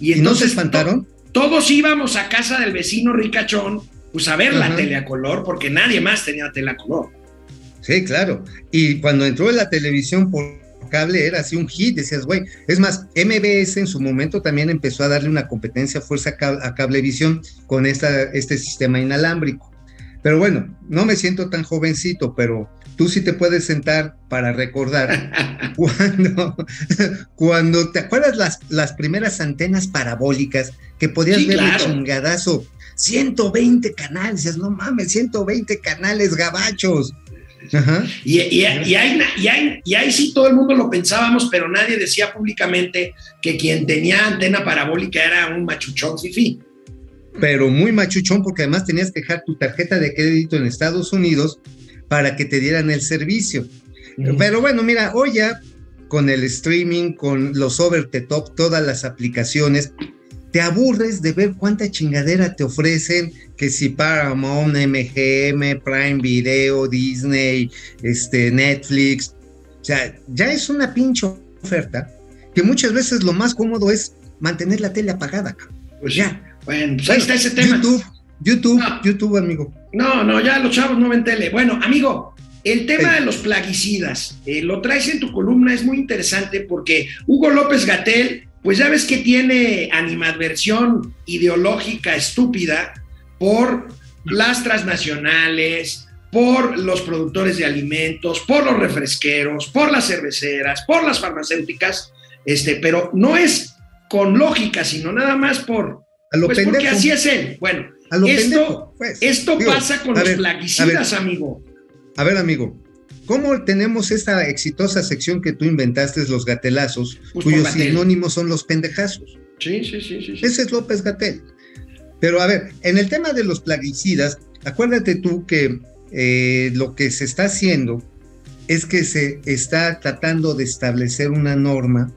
Y, entonces, ¿Y no se espantaron? todos íbamos a casa del vecino ricachón, pues a ver la tele a color, porque nadie más tenía tele a color. Sí, claro. Y cuando entró en la televisión por cable era así un hit, decías, güey. Es más, MBS en su momento también empezó a darle una competencia fuerza a Cablevisión con esta, este sistema inalámbrico. Pero bueno, no me siento tan jovencito, pero tú sí te puedes sentar para recordar cuando, cuando te acuerdas las, las primeras antenas parabólicas que podías ver el chingadazo 120 canales, no mames, 120 canales gabachos. Ajá. Y, y- y ahí, y, ahí, y ahí sí todo el mundo lo pensábamos, pero nadie decía públicamente que quien tenía antena parabólica era un machuchón fifi. Pero muy machuchón porque además tenías que dejar tu tarjeta de crédito en Estados Unidos para que te dieran el servicio. Pero bueno, mira, hoy ya con el streaming, con los over the top, todas las aplicaciones, te aburres de ver cuánta chingadera te ofrecen, que si Paramount, MGM, Prime Video, Disney, este, Netflix. O sea, ya es una pinche oferta que muchas veces lo más cómodo es mantener la tele apagada. Pues Ya. Bueno, pues ahí está ese tema. YouTube, YouTube, Ah. YouTube, amigo. No, no, ya los chavos no ven tele. Bueno, amigo, el tema de los plaguicidas, eh, lo traes en tu columna, es muy interesante porque Hugo López Gatel, pues ya ves que tiene animadversión ideológica estúpida por las transnacionales, por los productores de alimentos, por los refresqueros, por las cerveceras, por las farmacéuticas, este, pero no es con lógica, sino nada más por, A lo pues porque así es él. Bueno, a lo esto- pendejo, pues. esto Digo, pasa con los ver, plaguicidas, a ver. amigo. A ver, amigo, ¿cómo tenemos esta exitosa sección que tú inventaste, los gatelazos, Pues cuyos Gatell. sinónimos son los pendejazos? Sí, sí, sí, sí. sí. Ese es López Gatel. Pero a ver, en el tema de los plaguicidas, acuérdate tú que eh, lo que se está haciendo es que se está tratando de establecer una norma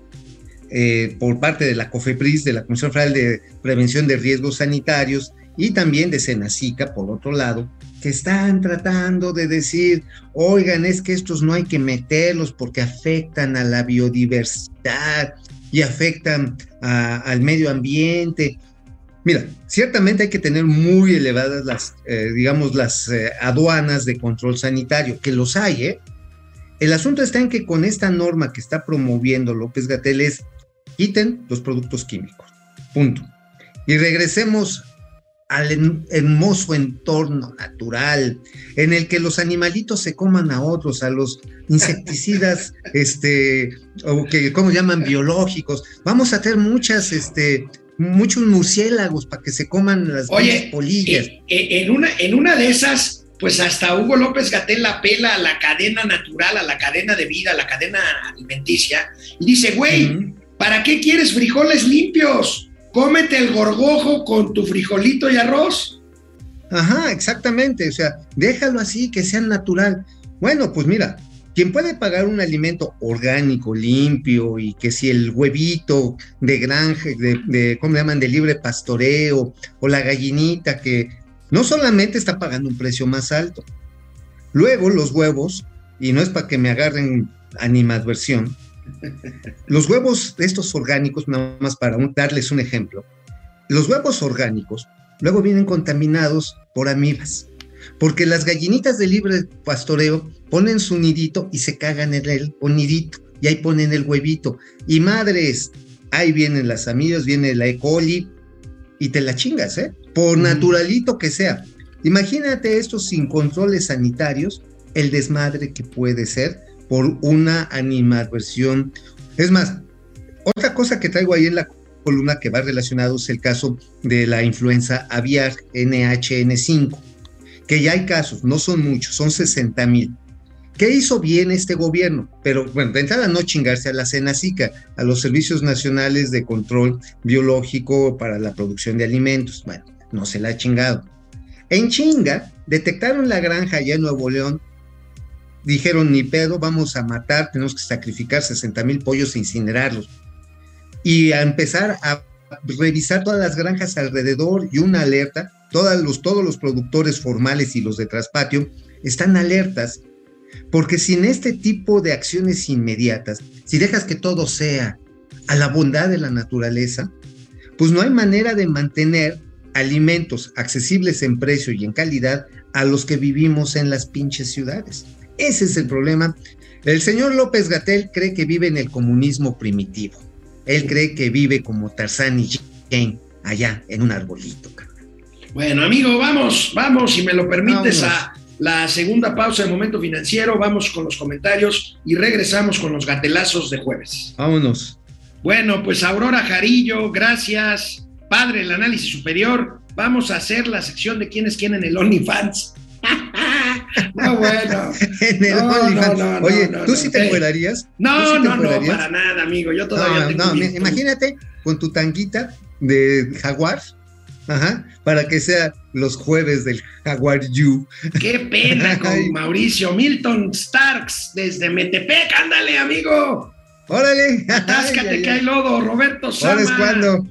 eh, por parte de la COFEPRIS, de la Comisión Federal de Prevención de Riesgos Sanitarios y también de Senacica, por otro lado, que están tratando de decir, oigan, es que estos no hay que meterlos porque afectan a la biodiversidad y afectan al medio ambiente. Mira, ciertamente hay que tener muy elevadas las, eh, digamos, las eh, aduanas de control sanitario, que los hay, ¿eh? El asunto está en que con esta norma que está promoviendo López Gatel es quiten los productos químicos. Punto. Y regresemos al hermoso entorno natural en el que los animalitos se coman a otros, a los insecticidas, este, o que, ¿cómo llaman? Biológicos. Vamos a tener muchas, este, muchos murciélagos para que se coman las Oye, polillas. Eh, eh, en, una, en una de esas, pues hasta Hugo López Gatel apela a la cadena natural, a la cadena de vida, a la cadena alimenticia, y dice, güey. ¿para qué quieres frijoles limpios? Cómete el gorgojo con tu frijolito y arroz. Ajá, exactamente. O sea, déjalo así, que sea natural. Bueno, pues mira, quien puede pagar un alimento orgánico, limpio, y que si el huevito de granja, de, de ¿cómo le llaman?, de libre pastoreo, o la gallinita que no solamente está pagando un precio más alto. Luego los huevos, y no es para que me agarren animadversión, los huevos de estos orgánicos, nada más para un- darles un ejemplo, los huevos orgánicos luego vienen contaminados por amibas, porque las gallinitas de libre pastoreo ponen su nidito y se cagan en el nidito, y ahí ponen el huevito. Y madres, ahí vienen las amibas, viene la E. coli, y te la chingas, ¿eh? Por naturalito que sea. Imagínate esto sin controles sanitarios, el desmadre que puede ser por una animadversión. Es más, otra cosa que traigo ahí en la columna que va relacionado es el caso de la influenza aviar NHN5, que ya hay casos, no son muchos, son 60 mil. ¿Qué hizo bien este gobierno? Pero bueno, de entrada no chingarse a la Senacica, a los servicios nacionales de control biológico para la producción de alimentos. Bueno, no se la ha chingado. En chinga, detectaron la granja allá en Nuevo León, dijeron ni pedo, vamos a matar, tenemos que sacrificar 60 mil pollos e incinerarlos. Y a empezar a revisar todas las granjas alrededor y una alerta, todos los, todos los productores formales y los de traspatio están alertas, porque sin este tipo de acciones inmediatas, si dejas que todo sea a la bondad de la naturaleza, pues no hay manera de mantener alimentos accesibles en precio y en calidad a los que vivimos en las pinches ciudades. Ese es el problema. El señor López Gatel cree que vive en el comunismo primitivo. Él cree que vive como Tarzán y Jane allá en un arbolito. Bueno, amigo, vamos, vamos, si me lo permites, Vámonos. a la segunda pausa del momento financiero. Vamos con los comentarios y regresamos con los gatelazos de jueves. Vámonos. Bueno, pues Aurora Jarillo, gracias. Padre, el análisis superior. vamos a hacer la sección de quién es quién en el OnlyFans. No, bueno. En el No, OnlyFans. no, no, Oye, ¿tú sí te encuerarías? ¿Tú No, sí no, no, para nada, amigo. Yo todavía No, tengo no, mi- imagínate con tu tanguita de jaguar, ajá, para que sea los jueves del jaguar you. Qué pena con. Mauricio Milton Starks desde Metepec. Ándale, amigo. Órale. Atáscate Ay, ay, que ay. hay lodo. Roberto Sama. cuando.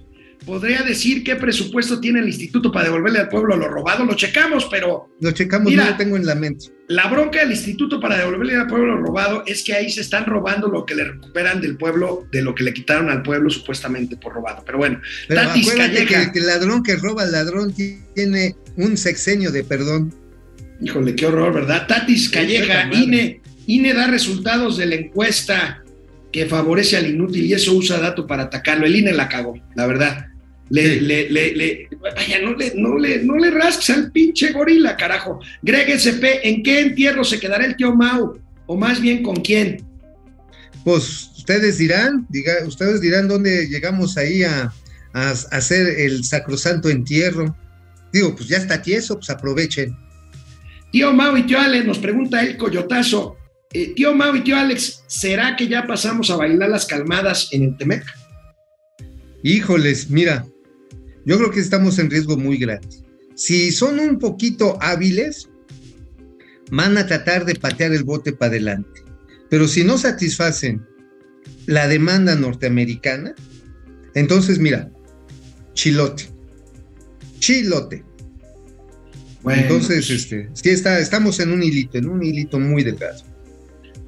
¿Podría decir qué presupuesto tiene el instituto para devolverle al pueblo lo robado? Lo checamos, pero Lo checamos, Mira. no lo tengo en la mente. la bronca del instituto para devolverle al pueblo lo robado es que ahí se están robando lo que le recuperan del pueblo, de lo que le quitaron al pueblo supuestamente por robado. Pero bueno, Pero Tatis Calleja. que, el ladrón que roba al ladrón tiene un sexenio de perdón. híjole, qué horror, ¿verdad? Tatis Calleja. INE, INE da resultados de la encuesta que favorece al inútil y eso usa dato para atacarlo. El INE la cagó, la verdad. Le, Sí. le, le, le- vaya, no le, no le, no le rasques al pinche gorila, carajo. Greg SP, ¿en qué entierro se quedará el tío Mau? O más bien, ¿con quién? Pues ustedes dirán, diga, ustedes dirán dónde llegamos ahí a, a hacer el sacrosanto entierro. Digo, pues ya está tieso, pues aprovechen. Tío Mau y tío Alex, nos pregunta el coyotazo. eh, tío Mau y tío Alex, ¿será que ya pasamos a bailar las calmadas en el Temec? Híjoles, mira, yo creo que estamos en riesgo muy grande. Si son un poquito hábiles, van a tratar de patear el bote para adelante. Pero si no satisfacen la demanda norteamericana, entonces mira, chilote. Chilote. Bueno, entonces, pues, este, sí está, estamos en un hilito, en un hilito muy delgado.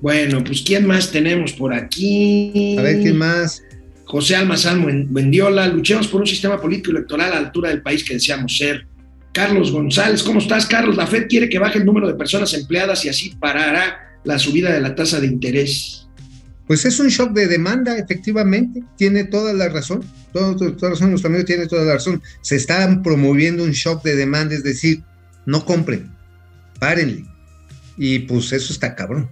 bueno, pues ¿quién más tenemos por aquí? A ver, ¿quién más? José Almazán Buendiola, luchemos por un sistema político electoral a la altura del país que deseamos ser. Carlos González, ¿cómo estás, Carlos? La Fed quiere que baje el número de personas empleadas y así parará la subida de la tasa de interés. Pues es un shock de demanda, efectivamente, tiene toda la razón, toda razón, nuestro amigo tiene toda la razón. Se está promoviendo un shock de demanda, es decir, no compren, párenle. Y pues eso está cabrón.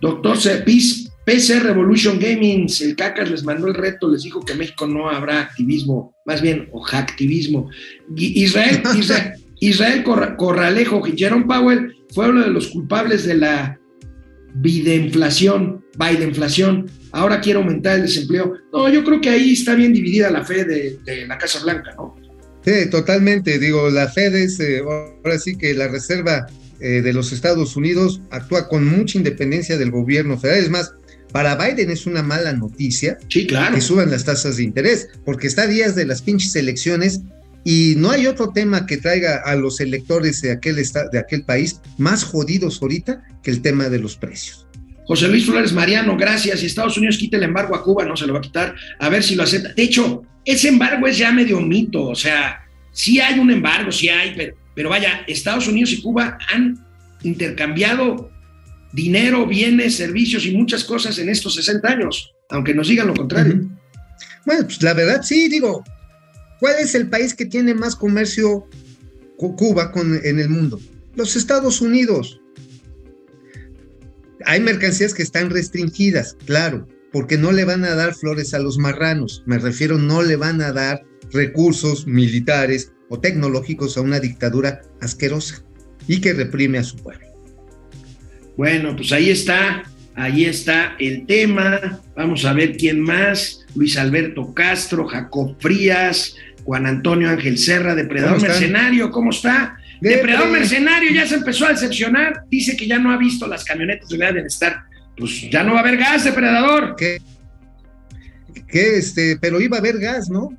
Doctor Cepis, PC Revolution Gaming, el Cacas les mandó el reto, les dijo que en México no habrá activismo, más bien, o hacktivismo. Y Israel, Israel, Israel Corra- Corralejo, Jerome Powell fue uno de los culpables de la videinflación, inflación. Ahora quiere aumentar el desempleo. No, yo creo que ahí está bien dividida la fe de, de la Casa Blanca, ¿no? Sí, totalmente. Digo, la Fed es, eh, ahora sí que la Reserva eh, de los Estados Unidos actúa con mucha independencia del gobierno federal. Es más, para Biden es una mala noticia Sí, claro. que suban las tasas de interés, porque está a días de las pinches elecciones y no hay otro tema que traiga a los electores de aquel, de aquel país más jodidos ahorita que el tema de los precios. José Luis Flores Mariano, gracias. Si Estados Unidos quita el embargo a Cuba, no se lo va a quitar, a ver si lo acepta. De hecho, ese embargo es ya medio mito, o sea, sí hay un embargo, sí hay, pero, pero vaya, Estados Unidos y Cuba han intercambiado dinero, bienes, servicios y muchas cosas en estos 60 años, aunque nos digan lo contrario. Bueno, pues la verdad sí, digo, ¿cuál es el país que tiene más comercio cu- Cuba con, en el mundo? Los Estados Unidos. Hay mercancías que están restringidas, claro, porque no le van a dar flores a los marranos. Me refiero, no le van a dar recursos militares o tecnológicos a una dictadura asquerosa y que reprime a su pueblo. Bueno, pues ahí está, ahí está el tema. Vamos a ver quién más. Luis Alberto Castro, Jacob Frías, Juan Antonio Ángel Serra, Depredador. Mercenario, ¿cómo está? Depre. Depredador Mercenario ya se empezó a decepcionar. Dice que ya no ha visto las camionetas de la bienestar. Pues ya no va a haber gas, Depredador. Que, que este, pero iba a haber gas, ¿no?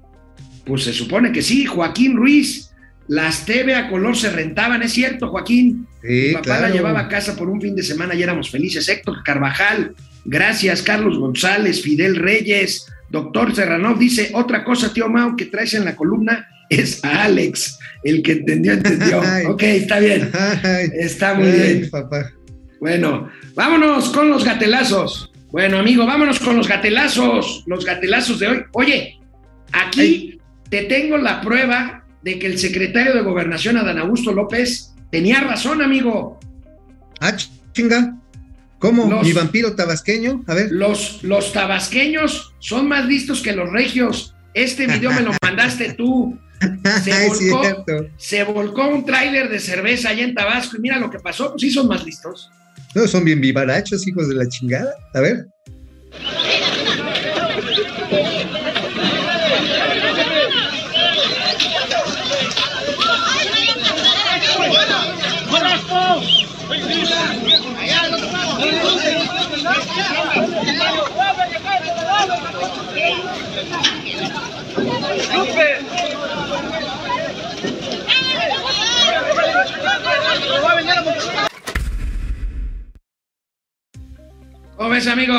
Pues se supone que sí. Joaquín Ruiz, las TV a color se rentaban, ¿es cierto, Joaquín? Mi Sí, papá claro. la llevaba a casa por un fin de semana y éramos felices. Héctor Carvajal, gracias. Carlos González, Fidel Reyes, doctor Serranov dice: Otra cosa, tío Mau, que traes en la columna es a Alex. El que entendió, entendió. Ok, está bien. Está muy ay, bien. papá. Bueno, vámonos con los gatelazos. Bueno, amigo, vámonos con los gatelazos. Los gatelazos de hoy. Oye, aquí te tengo la prueba de que el secretario de Gobernación, Adán Augusto López, tenía razón, amigo. Ah, chinga. ¿Cómo? Los- ¿Mi vampiro tabasqueño? A ver. Los, los tabasqueños son más listos que los regios. Este video me lo mandaste tú. Se volcó, se volcó un tráiler de cerveza allá en Tabasco y mira lo que pasó, pues sí son más listos. No, son bien vivarachos, hijos de la chingada. A ver. ¿Cómo ves, amigo?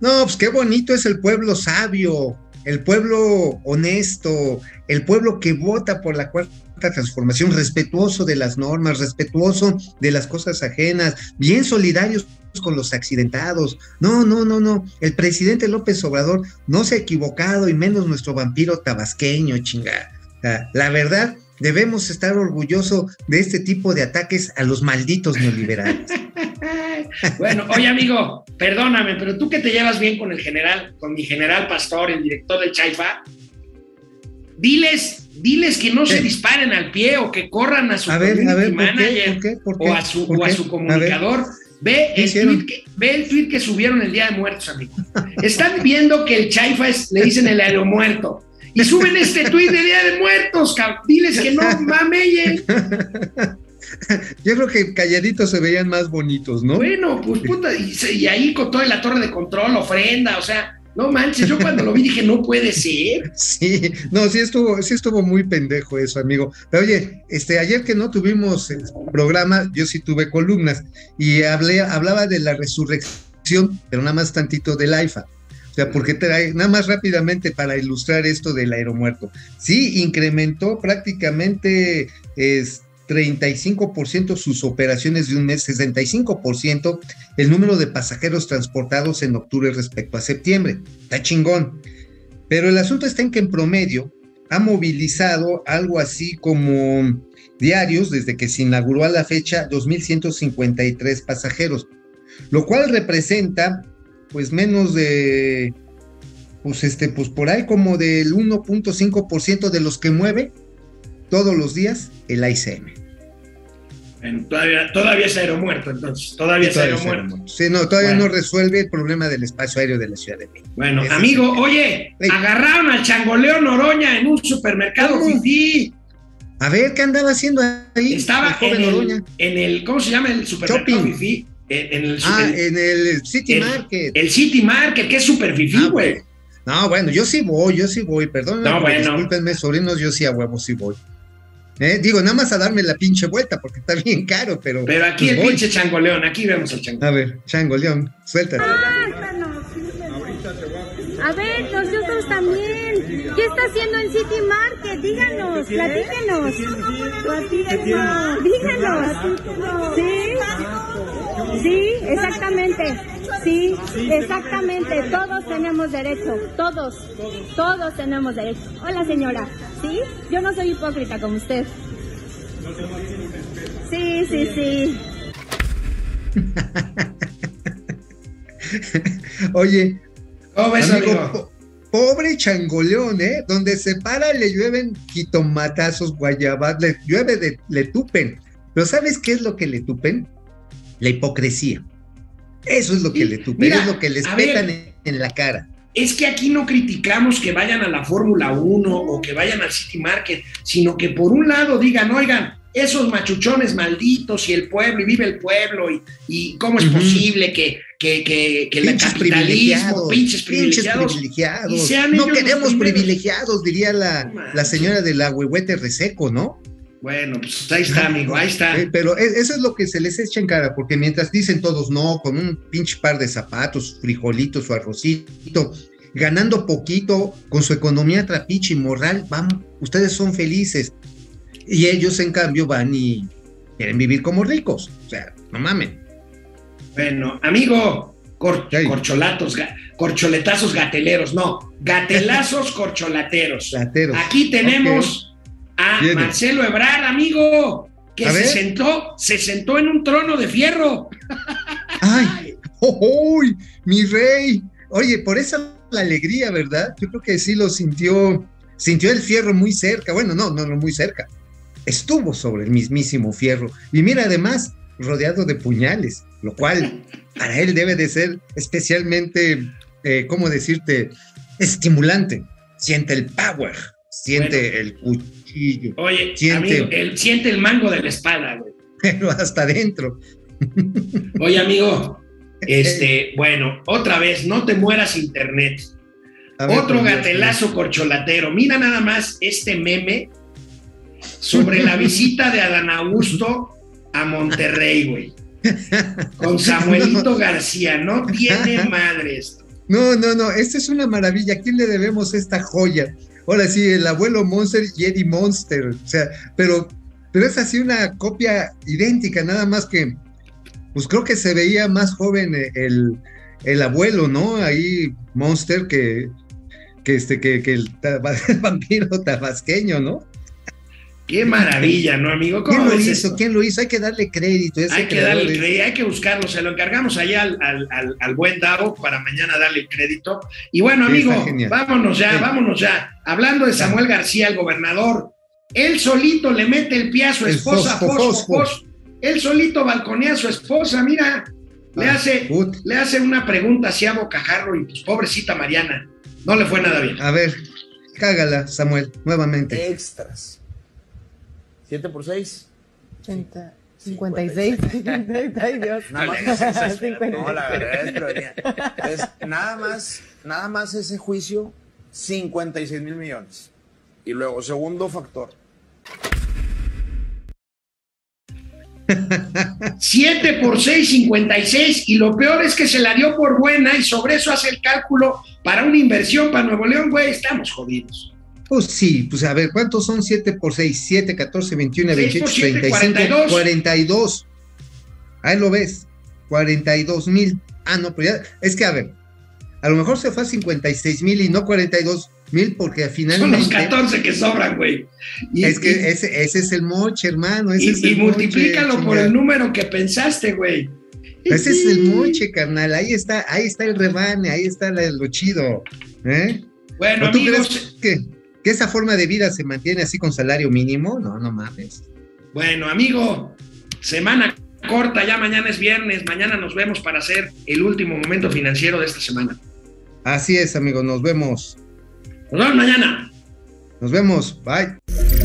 No, pues qué bonito es el pueblo sabio, el pueblo honesto, el pueblo que vota por la cuarta transformación, respetuoso de las normas, respetuoso de las cosas ajenas, bien solidarios con los accidentados. No, no, no, no. El presidente López Obrador no se ha equivocado y menos nuestro vampiro tabasqueño, chinga. La, la verdad, debemos estar orgullosos de este tipo de ataques a los malditos neoliberales. Bueno, oye amigo, perdóname, pero tú que te llevas bien con el general, con mi general Pastor, el director del Chaifa, diles, diles que no se ¿Qué? disparen al pie o que corran a su A manager ¿Por qué? ¿Por qué? o a su, ¿Por o a su A comunicador. Ve ¿Qué el, tweet que, ve el tweet que subieron el Día de Muertos, amigo. Están viendo que el Chaifa es, le dicen el aeromuerto. Y suben este tweet de Día de Muertos, cab- diles que no mamellen. Yo creo que calladitos se veían más bonitos, ¿no? Bueno, pues puta, y ahí con toda la torre de control, ofrenda, o sea, no manches, yo cuando lo vi dije, no puede ser. Sí, no, sí estuvo, sí estuvo muy pendejo eso, amigo. Pero oye, este, ayer que no tuvimos el programa, yo sí tuve columnas y hablé, hablaba de la resurrección, pero nada más tantito del AIFA. O sea, porque trae, nada más rápidamente para ilustrar esto del aeromuerto. Sí, incrementó prácticamente es, 35% sus operaciones de un mes, 65% el número de pasajeros transportados en octubre respecto a septiembre. Está chingón. Pero el asunto está en que en promedio ha movilizado algo así como diarios desde que se inauguró a la fecha 2.153 pasajeros, lo cual representa pues menos de, pues este, pues por ahí como del 1.5% de los que mueve todos los días el ICM. Bueno, todavía, todavía es aeromuerto, entonces, todavía es Todavía aeromuerto. Sí, no, todavía Bueno. no resuelve el problema del espacio aéreo de la Ciudad de México. Bueno, Ese amigo, oye, Ey. agarraron al changoleo Noroña en un supermercado fifí. A ver, ¿qué andaba haciendo ahí? Estaba el en el, en el, ¿cómo se llama el supermercado fifí? En, en el, Ah, en el City Market. el City Market, que es super fifí, Ah, güey. No, bueno, yo sí voy, yo sí voy, perdón. No, bueno. Discúlpenme, sobrinos, yo sí a huevo sí voy. Eh, Digo, nada más a darme la pinche vuelta porque está bien caro, pero. Pero aquí pues el voy. pinche changoleón, aquí vemos al changoleón. A ver, Chango León, suéltate. A ver, nosotros también. ¿Qué está haciendo en City Market? Díganos, platíquenos. Platíquenos. Díganos. Sí. Sí, exactamente. Sí, exactamente. Todos tenemos derecho. Todos. Todos tenemos derecho. Hola, señora. ¿Sí? Yo no soy hipócrita como usted. Sí, sí, sí. Oye, ¿Cómo ves, amigo, amigo? po- pobre changoleón, ¿eh? Donde se para le llueven jitomatazos, guayabas, le llueve de, le tupen. Pero ¿sabes qué es lo que le tupen? La hipocresía. Eso es lo que le mira, es lo que les petan ver. en, en la cara. Es que aquí no criticamos que vayan a la Fórmula 1 o que vayan al City Market, sino que por un lado digan, oigan, esos machuchones malditos y el pueblo, y vive el pueblo, y, y cómo es posible que, que, que, que el capitalismo, privilegiados, pinches privilegiados, privilegiados. No queremos privilegiados, diría la, la señora del agüehuete reseco, ¿no? Bueno, pues ahí está, amigo, ahí está. Eh, pero e- eso es lo que se les echa en cara, porque mientras dicen todos no, con un pinche par de zapatos, frijolitos, su arrocito, ganando poquito, con su economía trapiche y moral, vamos, ustedes son felices. Y ellos, en cambio, van y quieren vivir como ricos. O sea, no mamen. Bueno, amigo, corcholatos, ga- corcholetazos gateleros, no, gatelazos corcholateros. Plateros. Aquí tenemos a Viene. Marcelo Ebrard, amigo, que se ver. sentó, se sentó en un trono de fierro. ¡Ay! ¡Oh, uy! ¡Mi rey! Oye, por esa la alegría, ¿verdad? Yo creo que sí lo sintió, sintió el fierro muy cerca. Bueno, no, no, no muy cerca. Estuvo sobre el mismísimo fierro. Y mira, además, rodeado de puñales, lo cual para él debe de ser especialmente, eh, ¿cómo decirte?, estimulante. Siente el power, siente Bueno. el cuchillo, Oye, Siente. amigo, el- siente el mango de la espada, güey. pero hasta adentro. Oye, amigo, este, bueno, otra vez, no te mueras internet. Ver, Otro Dios, gatelazo corcholatero. Mira nada más este meme sobre la visita de Adán Augusto a Monterrey, güey. Con Samuelito García. No tiene madre esto. No, no, no, esta es una maravilla. ¿A quién le debemos esta joya? Ahora sí, el abuelo Monster y Eddie Monster. O sea, pero, pero es así una copia idéntica, nada más que, pues creo que se veía más joven eh, el, el abuelo, ¿no? Ahí Monster que, que, este, que, que el, vampiro tabasqueño, ¿no? Qué maravilla, ¿no, amigo? ¿Quién ¿Cómo lo ves hizo? esto? ¿Quién lo hizo? Hay que darle crédito. ese Hay que darle creador crédito, hay que buscarlo, se lo encargamos allá al, al- al- al buen Davo para mañana darle crédito. Y bueno, amigo, vámonos ya, Sí. vámonos ya. Hablando de Samuel García, el gobernador, él solito le mete el pie a su esposa, fosfo, fosfo, fosfo. fosfo. Él solito balconea a su esposa, mira, le Ah, hace, put. le hace una pregunta así a bocajarro y pues pobrecita Mariana, no le fue nada bien. A ver, cágala, Samuel, nuevamente. extras. 7 por 6. 80, 56. Ay, Dios. Nada más. 56. No, la verdad es que es nada más, nada más ese juicio, 56 mil millones. Y luego, segundo factor. 7 por 6, 56, y lo peor es que se la dio por buena y sobre eso hace el cálculo para una inversión para Nuevo León, güey, estamos jodidos. Pues sí, pues a ver, ¿cuántos son 7 por 6? 7, 14, 21, Seis 28, por siete, 35, 42. 42. Ahí lo ves, 42 mil. Ah, no, pero ya, es que a ver, a lo mejor se fue a 56 mil y no 42 mil porque Son los finalmente 14 que sobran, güey. Y, es que y- ese, ese es el moche, hermano. Ese y- es y el multiplícalo moche, por el chinga. número que pensaste, güey. Ese es el moche, carnal. Ahí está, ahí está el rebane, ahí está lo chido. ¿eh? Bueno, ¿O tú crees que, que esa forma de vida se mantiene así con salario mínimo? No, no mames. bueno, amigo, semana corta, ya mañana es viernes, mañana nos vemos para hacer el último momento financiero de esta semana. Así es, amigos. Nos vemos. Nos vemos mañana. Nos vemos. Bye.